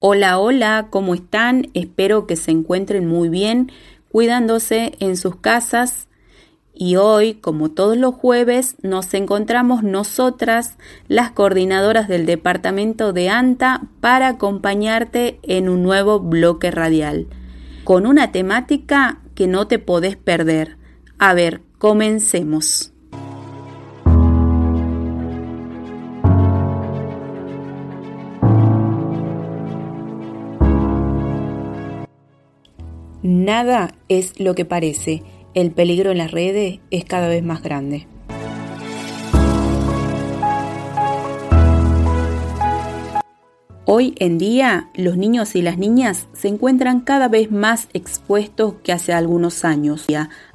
Hola, hola, ¿cómo están? Espero que se encuentren muy bien, cuidándose en sus casas. Y hoy, como todos los jueves, nos encontramos nosotras, las coordinadoras del departamento de ANTA, para acompañarte en un nuevo bloque radial, con una temática que no te podés perder. A ver, comencemos. Nada es lo que parece. El peligro en las redes es cada vez más grande. Hoy en día los niños y las niñas se encuentran cada vez más expuestos que hace algunos años,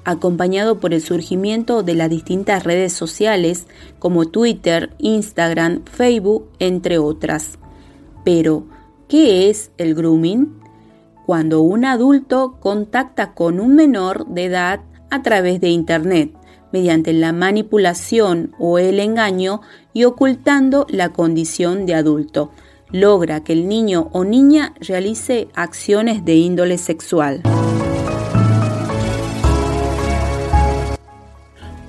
acompañado por el surgimiento de las distintas redes sociales como Twitter, Instagram, Facebook, entre otras. Pero, ¿qué es el grooming? Cuando un adulto contacta con un menor de edad a través de Internet, mediante la manipulación o el engaño y ocultando la condición de adulto. Logra que el niño o niña realice acciones de índole sexual.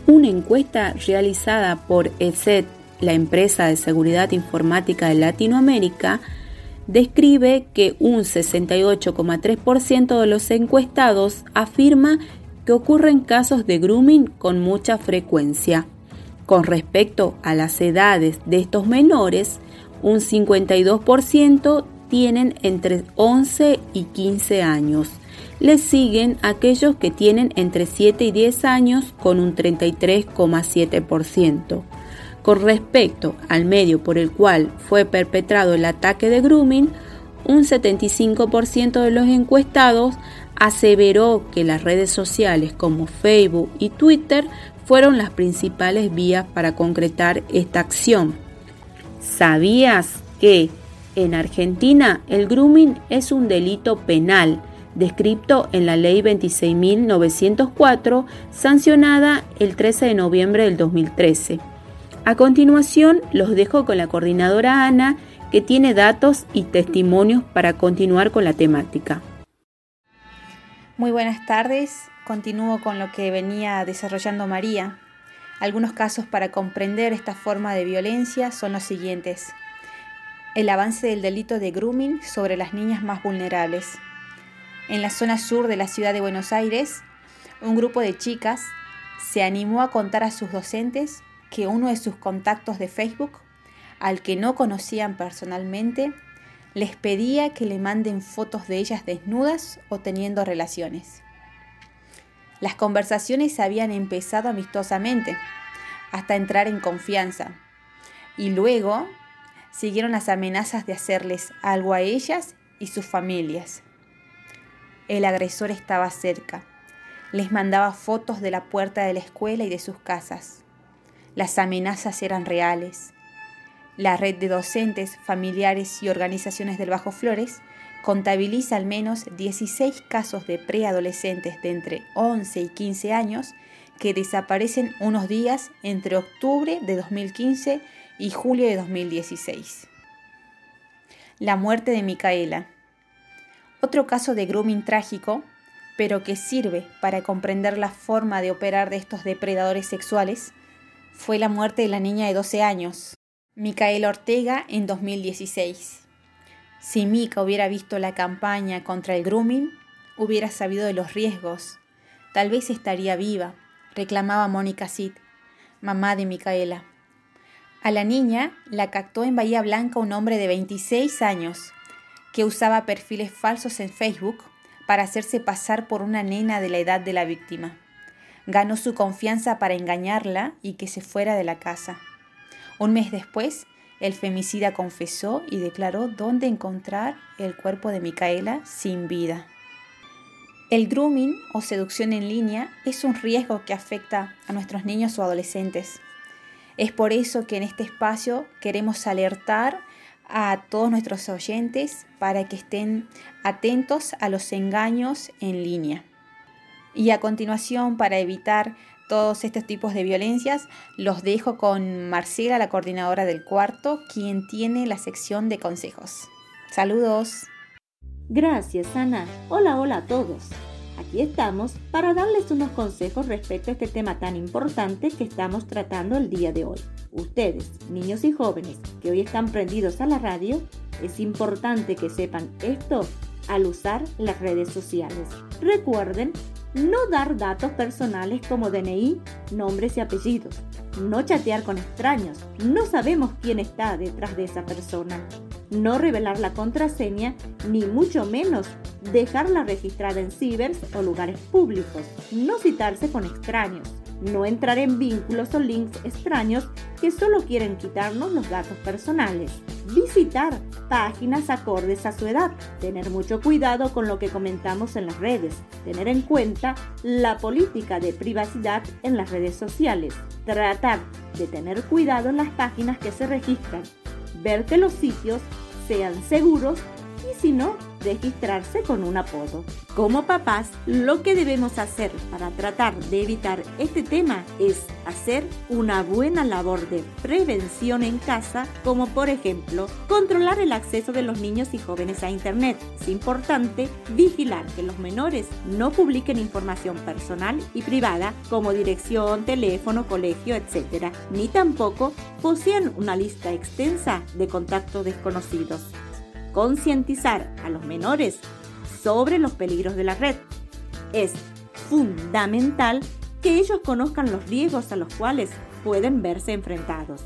Una encuesta realizada por ESET, la empresa de seguridad informática de Latinoamérica, describe que un 68,3% de los encuestados afirma que ocurren casos de grooming con mucha frecuencia. Con respecto a las edades de estos menores, un 52% tienen entre 11 y 15 años. Le siguen aquellos que tienen entre 7 y 10 años con un 33,7%. Con respecto al medio por el cual fue perpetrado el ataque de grooming, un 75% de los encuestados aseveró que las redes sociales como Facebook y Twitter fueron las principales vías para concretar esta acción. ¿Sabías que en Argentina el grooming es un delito penal descrito en la Ley 26.904, sancionada el 13 de noviembre del 2013? A continuación, los dejo con la coordinadora Ana, que tiene datos y testimonios para continuar con la temática. Muy buenas tardes. Continúo con lo que venía desarrollando María. Algunos casos para comprender esta forma de violencia son los siguientes. El avance del delito de grooming sobre las niñas más vulnerables. En la zona sur de la ciudad de Buenos Aires, un grupo de chicas se animó a contar a sus docentes que uno de sus contactos de Facebook, al que no conocían personalmente, les pedía que le manden fotos de ellas desnudas o teniendo relaciones. Las conversaciones habían empezado amistosamente, hasta entrar en confianza, y luego siguieron las amenazas de hacerles algo a ellas y sus familias. El agresor estaba cerca, les mandaba fotos de la puerta de la escuela y de sus casas. Las amenazas eran reales. La red de docentes, familiares y organizaciones del Bajo Flores contabiliza al menos 16 casos de preadolescentes de entre 11 y 15 años que desaparecen unos días entre octubre de 2015 y julio de 2016. La muerte de Micaela. Otro caso de grooming trágico, pero que sirve para comprender la forma de operar de estos depredadores sexuales, fue la muerte de la niña de 12 años, Micaela Ortega, en 2016. Si Mika hubiera visto la campaña contra el grooming, hubiera sabido de los riesgos. Tal vez estaría viva, reclamaba Mónica Cid, mamá de Micaela. A la niña la captó en Bahía Blanca un hombre de 26 años que usaba perfiles falsos en Facebook para hacerse pasar por una nena de la edad de la víctima ganó su confianza para engañarla y que se fuera de la casa. Un mes después, el femicida confesó y declaró dónde encontrar el cuerpo de Micaela sin vida. El grooming o seducción en línea es un riesgo que afecta a nuestros niños o adolescentes. Es por eso que en este espacio queremos alertar a todos nuestros oyentes para que estén atentos a los engaños en línea. Y a continuación, para evitar todos estos tipos de violencias, los dejo con Marcela, la coordinadora del cuarto, quien tiene la sección de consejos. Saludos. Gracias, Ana. Hola, hola a todos. Aquí estamos para darles unos consejos respecto a este tema tan importante que estamos tratando el día de hoy. Ustedes, niños y jóvenes que hoy están prendidos a la radio, es importante que sepan esto al usar las redes sociales. Recuerden no dar datos personales como DNI, nombres y apellidos, no chatear con extraños, no sabemos quién está detrás de esa persona, no revelar la contraseña, ni mucho menos dejarla registrada en cibers o lugares públicos, no citarse con extraños, no entrar en vínculos o links extraños que solo quieren quitarnos los datos personales, visitar páginas acordes a su edad, tener mucho cuidado con lo que comentamos en las redes, tener en cuenta la política de privacidad en las redes sociales, tratar de tener cuidado en las páginas que se registran, ver que los sitios sean seguros y si no, registrarse con un apodo. Como papás, lo que debemos hacer para tratar de evitar este tema es hacer una buena labor de prevención en casa, como por ejemplo, controlar el acceso de los niños y jóvenes a Internet. Es importante vigilar que los menores no publiquen información personal y privada como dirección, teléfono, colegio, etc. Ni tampoco posean una lista extensa de contactos desconocidos concientizar a los menores sobre los peligros de la red. Es fundamental que ellos conozcan los riesgos a los cuales pueden verse enfrentados.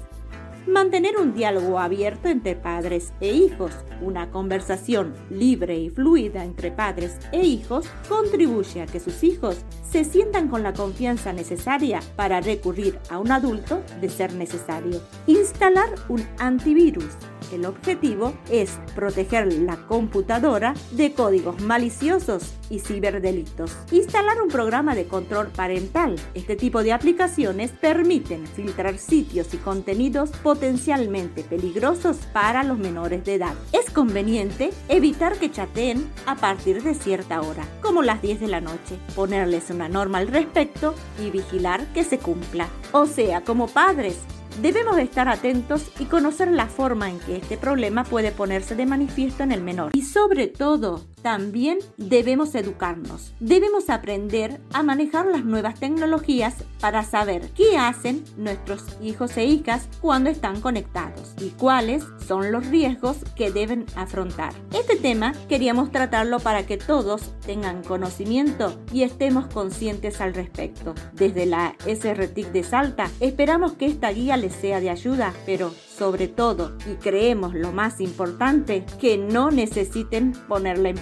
Mantener un diálogo abierto entre padres e hijos, una conversación libre y fluida entre padres e hijos, contribuye a que sus hijos se sientan con la confianza necesaria para recurrir a un adulto de ser necesario. Instalar un antivirus el objetivo es proteger la computadora de códigos maliciosos y ciberdelitos. Instalar un programa de control parental. Este tipo de aplicaciones permiten filtrar sitios y contenidos potencialmente peligrosos para los menores de edad. Es conveniente evitar que chateen a partir de cierta hora, como las 10 de la noche, ponerles una norma al respecto y vigilar que se cumpla. O sea, como padres, Debemos estar atentos y conocer la forma en que este problema puede ponerse de manifiesto en el menor. Y sobre todo, también debemos educarnos. Debemos aprender a manejar las nuevas tecnologías para saber qué hacen nuestros hijos e hijas cuando están conectados y cuáles son los riesgos que deben afrontar. Este tema queríamos tratarlo para que todos tengan conocimiento y estemos conscientes al respecto. Desde la SRTIC de Salta esperamos que esta guía les sea de ayuda, pero sobre todo, y creemos lo más importante, que no necesiten ponerla en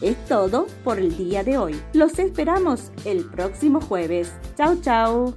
Es todo por el día de hoy. Los esperamos el próximo jueves. Chao, chao.